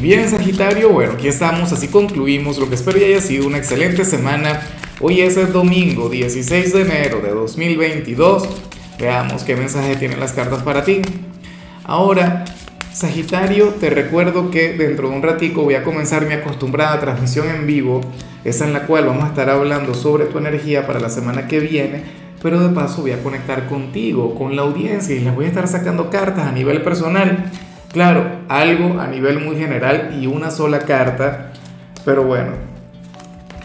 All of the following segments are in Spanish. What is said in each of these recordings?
Bien, Sagitario, bueno, aquí estamos, así concluimos lo que espero ya haya sido una excelente semana. Hoy es el domingo 16 de enero de 2022. Veamos qué mensaje tienen las cartas para ti. Ahora, Sagitario, te recuerdo que dentro de un ratico voy a comenzar mi acostumbrada transmisión en vivo, esa en la cual vamos a estar hablando sobre tu energía para la semana que viene, pero de paso voy a conectar contigo, con la audiencia y les voy a estar sacando cartas a nivel personal. Claro, algo a nivel muy general y una sola carta, pero bueno,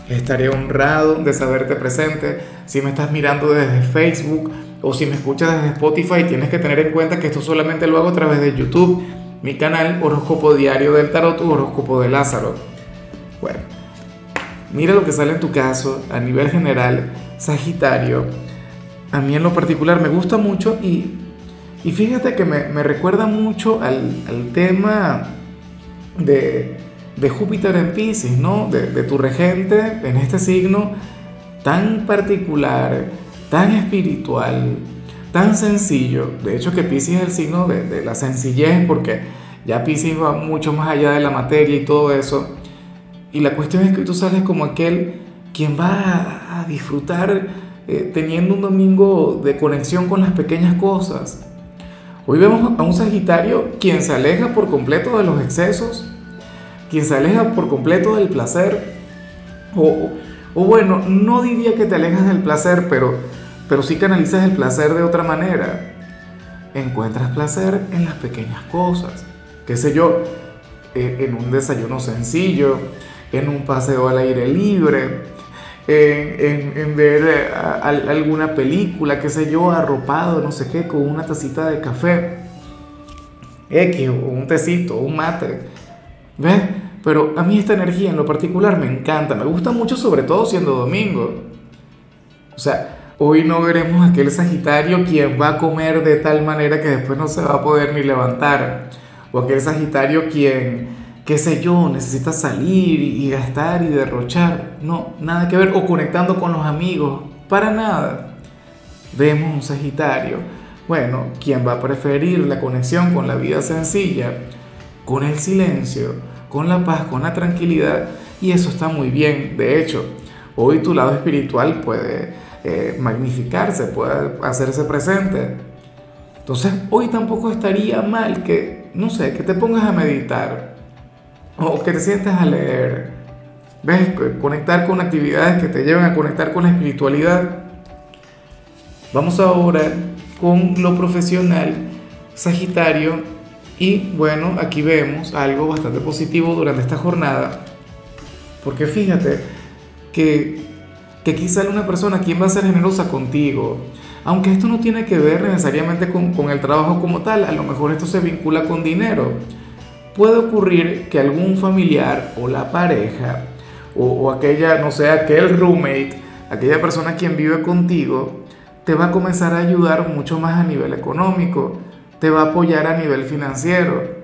estaré honrado de saberte presente. Si me estás mirando desde Facebook o si me escuchas desde Spotify, tienes que tener en cuenta que esto solamente lo hago a través de YouTube, mi canal Horóscopo Diario del Tarot, Horóscopo de Lázaro. Bueno, mira lo que sale en tu caso a nivel general, Sagitario. A mí en lo particular me gusta mucho y y fíjate que me, recuerda mucho al, tema de, Júpiter en Pisces, ¿no? De, tu regente en este signo tan particular, tan espiritual, tan sencillo. De hecho que Pisces es el signo de, la sencillez porque ya Pisces va mucho más allá de la materia y todo eso. Y la cuestión es que tú sales como aquel quien va a, disfrutar eh, teniendo un domingo de conexión con las pequeñas cosas Hoy vemos a un Sagitario quien se aleja por completo de los excesos, quien se aleja por completo del placer, o, bueno, no diría que te alejas del placer, pero, pero sí canalizas el placer de otra manera. Encuentras placer en las pequeñas cosas, qué sé yo, eh, en un desayuno sencillo, en un paseo al aire libre, en, ver eh, alguna película, qué sé yo, arropado, no sé qué, con una tacita de café, X, o un tecito, un mate, ¿ves? Pero a mí esta energía en lo particular me encanta, me gusta mucho sobre todo siendo domingo. O sea, hoy no veremos aquel Sagitario quien va a comer de tal manera que después no se va a poder ni levantar. O aquel Sagitario quien qué sé yo, necesitas salir y gastar y derrochar. No, nada que ver. O conectando con los amigos. Para nada. Vemos un Sagitario. Bueno, ¿quién va a preferir la conexión con la vida sencilla? Con el silencio, con la paz, con la tranquilidad. Y eso está muy bien. De hecho, hoy tu lado espiritual puede eh, magnificarse, puede hacerse presente. Entonces, hoy tampoco estaría mal que, no sé, que te pongas a meditar o que te sientas a leer, ¿ves? Conectar con actividades que te lleven a conectar con la espiritualidad. Vamos ahora con lo profesional, Sagitario, y bueno, aquí vemos algo bastante positivo durante esta jornada, porque fíjate que, que quizá una persona quien va a ser generosa contigo, aunque esto no tiene que ver necesariamente con, con el trabajo como tal, a lo mejor esto se vincula con dinero puede ocurrir que algún familiar o la pareja o, aquella, no sé, aquel roommate, aquella persona quien vive contigo, te va a comenzar a ayudar mucho más a nivel económico, te va a apoyar a nivel financiero.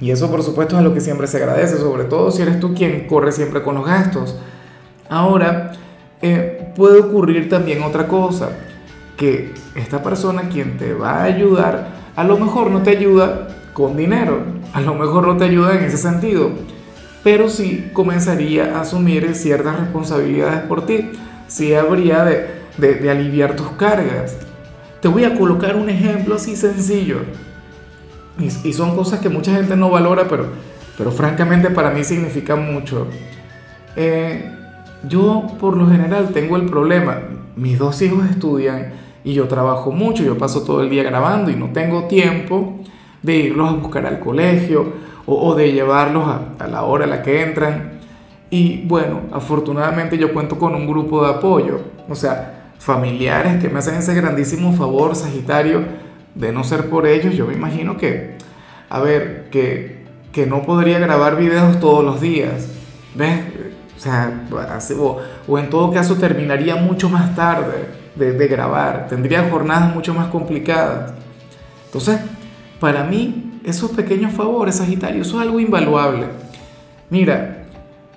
Y eso por supuesto es lo que siempre se agradece, sobre todo si eres tú quien corre siempre con los gastos. Ahora, eh, puede ocurrir también otra cosa, que esta persona quien te va a ayudar, a lo mejor no te ayuda con dinero. A lo mejor no te ayuda en ese sentido, pero sí comenzaría a asumir ciertas responsabilidades por ti. Sí habría de, aliviar tus cargas. Te voy a colocar un ejemplo así sencillo. Y, son cosas que mucha gente no valora, pero, pero francamente para mí significa mucho. Eh, yo por lo general tengo el problema, mis dos hijos estudian y yo trabajo mucho, yo paso todo el día grabando y no tengo tiempo de irlos a buscar al colegio o, de llevarlos a, la hora a la que entran. Y bueno, afortunadamente yo cuento con un grupo de apoyo, o sea, familiares que me hacen ese grandísimo favor, Sagitario, de no ser por ellos, yo me imagino que, a ver, que, que no podría grabar videos todos los días, ¿ves? O sea, o, en todo caso terminaría mucho más tarde de, de grabar, tendría jornadas mucho más complicadas. Entonces, para mí, esos pequeños favores, Sagitario, eso es algo invaluable. Mira,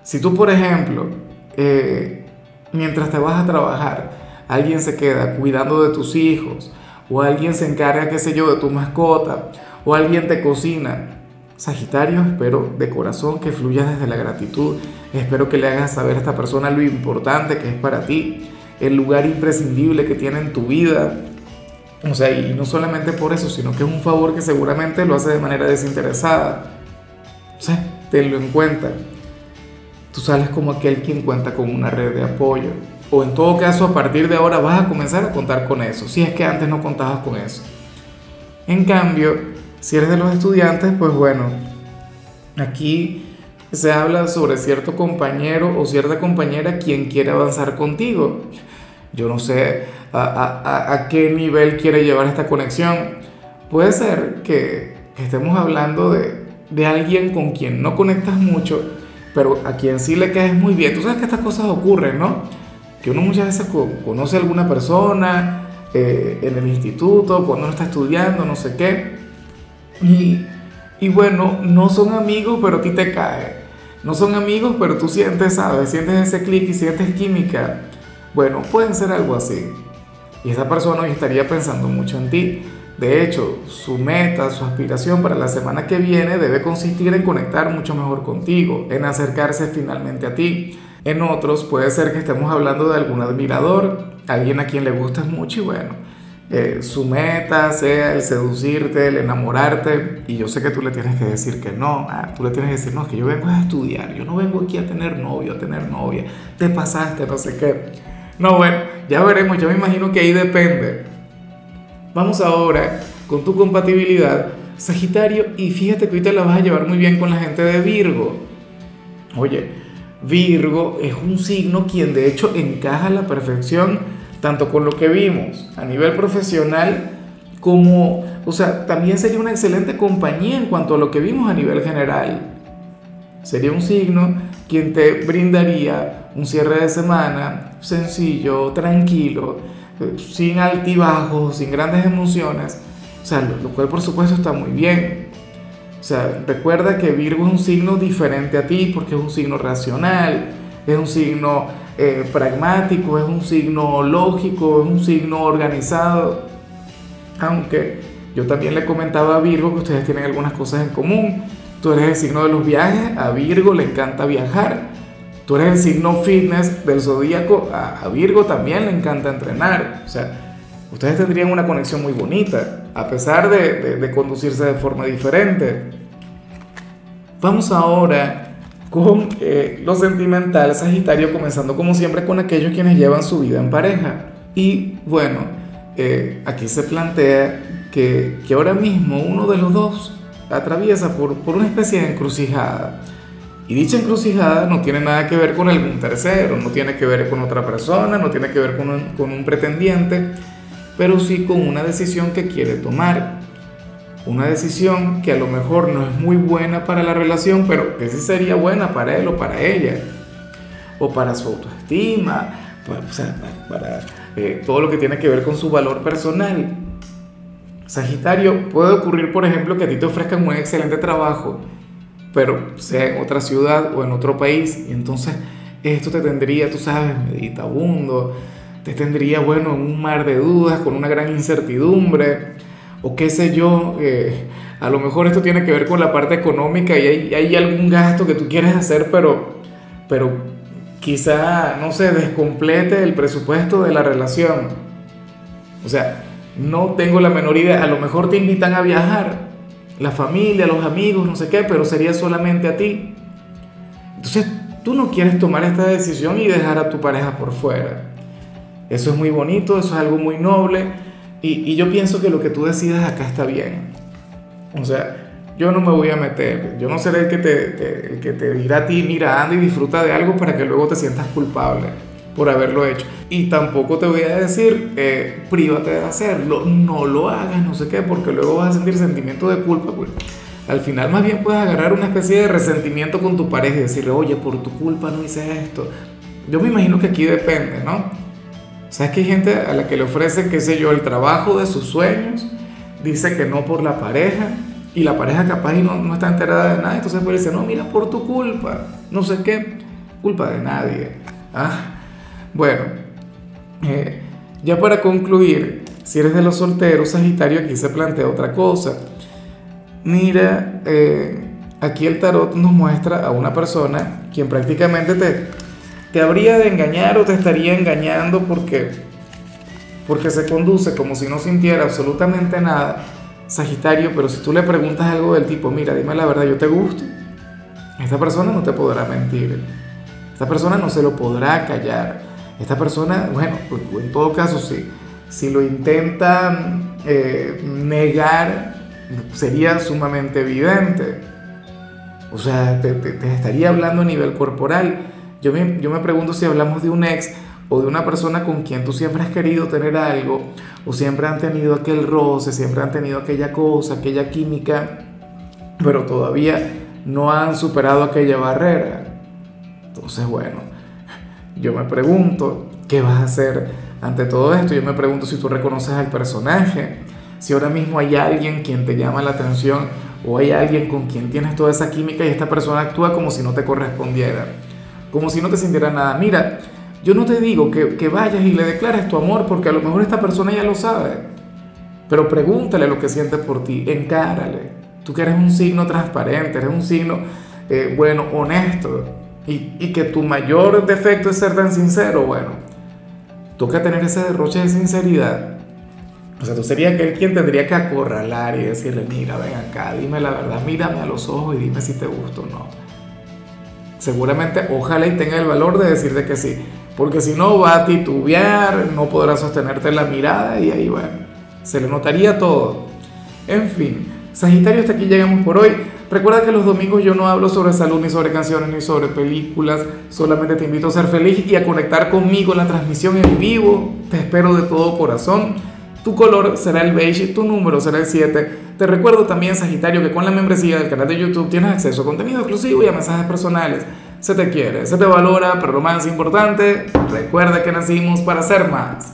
si tú, por ejemplo, eh, mientras te vas a trabajar, alguien se queda cuidando de tus hijos, o alguien se encarga, qué sé yo, de tu mascota, o alguien te cocina, Sagitario, espero de corazón que fluya desde la gratitud. Espero que le hagas saber a esta persona lo importante que es para ti, el lugar imprescindible que tiene en tu vida. O sea, y no solamente por eso, sino que es un favor que seguramente lo hace de manera desinteresada. O sea, tenlo en cuenta. Tú sales como aquel quien cuenta con una red de apoyo. O en todo caso, a partir de ahora vas a comenzar a contar con eso, si es que antes no contabas con eso. En cambio, si eres de los estudiantes, pues bueno, aquí se habla sobre cierto compañero o cierta compañera quien quiere avanzar contigo. Yo no sé a, qué nivel quiere llevar esta conexión. Puede ser que, estemos hablando de, alguien con quien no conectas mucho, pero a quien sí le caes muy bien. Tú sabes que estas cosas ocurren, ¿no? Que uno muchas veces conoce a alguna persona eh, en el instituto, cuando uno está estudiando, no sé qué y, bueno, no son amigos, pero a ti te cae. No son amigos, pero tú sientes, ¿sabes? Sientes ese clic y sientes química. Bueno, pueden ser algo así. Y esa persona hoy estaría pensando mucho en ti. De hecho, su meta, su aspiración para la semana que viene debe consistir en conectar mucho mejor contigo, en acercarse finalmente a ti. En otros puede ser que estemos hablando de algún admirador, alguien a quien le gustas mucho y bueno, eh, su meta sea el seducirte, el enamorarte, y yo sé que tú le tienes que decir que no, ah, tú le tienes que decir, no, es que yo vengo a estudiar, yo no vengo aquí a tener novio, a tener novia, te pasaste, no sé qué. No, bueno, ya veremos, yo me imagino que ahí depende. Vamos ahora con tu compatibilidad, Sagitario, y fíjate que te la vas a llevar muy bien con la gente de Virgo. Oye, Virgo es un signo quien de hecho encaja a la perfección tanto con lo que vimos a nivel profesional como, o sea, también sería una excelente compañía en cuanto a lo que vimos a nivel general. Sería un signo quien te brindaría un cierre de semana sencillo, tranquilo, sin altibajos, sin grandes emociones, o sea, lo, lo cual por supuesto está muy bien. O sea, recuerda que Virgo es un signo diferente a ti porque es un signo racional, es un signo eh, pragmático, es un signo lógico, es un signo organizado. Aunque yo también le comentaba a Virgo que ustedes tienen algunas cosas en común. Tú eres el signo de los viajes, a Virgo le encanta viajar. Tú eres el signo fitness del zodíaco, a, Virgo también le encanta entrenar. O sea, ustedes tendrían una conexión muy bonita, a pesar de, de conducirse de forma diferente. Vamos ahora con eh, lo sentimental Sagitario, comenzando como siempre con aquellos quienes llevan su vida en pareja. Y bueno, eh, aquí se plantea que, que, ahora mismo uno de los dos atraviesa por, por una especie de encrucijada. Y dicha encrucijada no tiene nada que ver con algún tercero, no tiene que ver con otra persona, no tiene que ver con un, con un pretendiente, pero sí con una decisión que quiere tomar una decisión que a lo mejor no es muy buena para la relación, pero que sí sería buena para él o para ella, o para su autoestima, para, o sea, para eh, todo lo que tiene que ver con su valor personal. Sagitario, puede ocurrir, por ejemplo, que a ti te ofrezcan un excelente trabajo, pero sea en otra ciudad o en otro país, y entonces esto te tendría, tú sabes, meditabundo, te tendría, bueno, en un mar de dudas, con una gran incertidumbre o qué sé yo, eh, a lo mejor esto tiene que ver con la parte económica y hay, algún gasto que tú quieres hacer, pero, pero quizá, no se descomplete el presupuesto de la relación. O sea, no tengo la menor idea, a lo mejor te invitan a viajar, la familia, los amigos, no sé qué, pero sería solamente a ti. Entonces, tú no quieres tomar esta decisión y dejar a tu pareja por fuera. Eso es muy bonito, eso es algo muy noble y, yo pienso que lo que tú decidas acá está bien. O sea, yo no me voy a meter, yo no seré el que te, el que te dirá a ti, mira, anda y disfruta de algo para que luego te sientas culpable por haberlo hecho. Y tampoco te voy a decir, eh, prívate de hacerlo, no lo hagas, no sé qué, porque luego vas a sentir sentimiento de culpa. Pues. Al final más bien puedes agarrar una especie de resentimiento con tu pareja y decirle, oye, por tu culpa no hice esto. Yo me imagino que aquí depende, ¿no? ¿Sabes que hay gente a la que le ofrecen, qué sé yo, el trabajo de sus sueños? Dice que no por la pareja y la pareja capaz y no, no está enterada de nada. Entonces puede decir, no, mira, por tu culpa, no sé qué, culpa de nadie. ¿Ah? Bueno, eh, ya para concluir, si eres de los solteros, Sagitario, aquí se plantea otra cosa. Mira, eh, aquí el tarot nos muestra a una persona quien prácticamente te, te habría de engañar o te estaría engañando porque, porque se conduce como si no sintiera absolutamente nada, Sagitario, pero si tú le preguntas algo del tipo, mira, dime la verdad, yo te gusto, esta persona no te podrá mentir, esta persona no se lo podrá callar, esta persona, bueno, en todo caso, si, si lo intenta eh, negar, sería sumamente evidente. O sea, te, estaría hablando a nivel corporal. Yo me, yo me pregunto si hablamos de un ex o de una persona con quien tú siempre has querido tener algo, o siempre han tenido aquel roce, siempre han tenido aquella cosa, aquella química, pero todavía no han superado aquella barrera. Entonces, bueno, yo me pregunto, ¿qué vas a hacer ante todo esto? Yo me pregunto si tú reconoces al personaje, si ahora mismo hay alguien quien te llama la atención o hay alguien con quien tienes toda esa química y esta persona actúa como si no te correspondiera, como si no te sintiera nada. Mira, yo no te digo que, vayas y le declares tu amor porque a lo mejor esta persona ya lo sabe, pero pregúntale lo que siente por ti, encárale. Tú que eres un signo transparente, eres un signo, eh, bueno, honesto, y, que tu mayor defecto es ser tan sincero, bueno, toca tener ese derroche de sinceridad o sea, tú serías aquel quien tendría que acorralar y decirle, mira, ven acá, dime la verdad, mírame a los ojos y dime si te gusta o no. Seguramente, ojalá y tenga el valor de decirte que sí, porque si no va a titubear, no podrá sostenerte la mirada y ahí, bueno, se le notaría todo. En fin, Sagitario, hasta aquí llegamos por hoy. Recuerda que los domingos yo no hablo sobre salud, ni sobre canciones, ni sobre películas. Solamente te invito a ser feliz y a conectar conmigo en la transmisión en vivo. Te espero de todo corazón. Tu color será el beige, tu número será el 7. Te recuerdo también, Sagitario, que con la membresía del canal de YouTube tienes acceso a contenido exclusivo y a mensajes personales. Se te quiere, se te valora, pero lo más importante, recuerda que nacimos para ser más.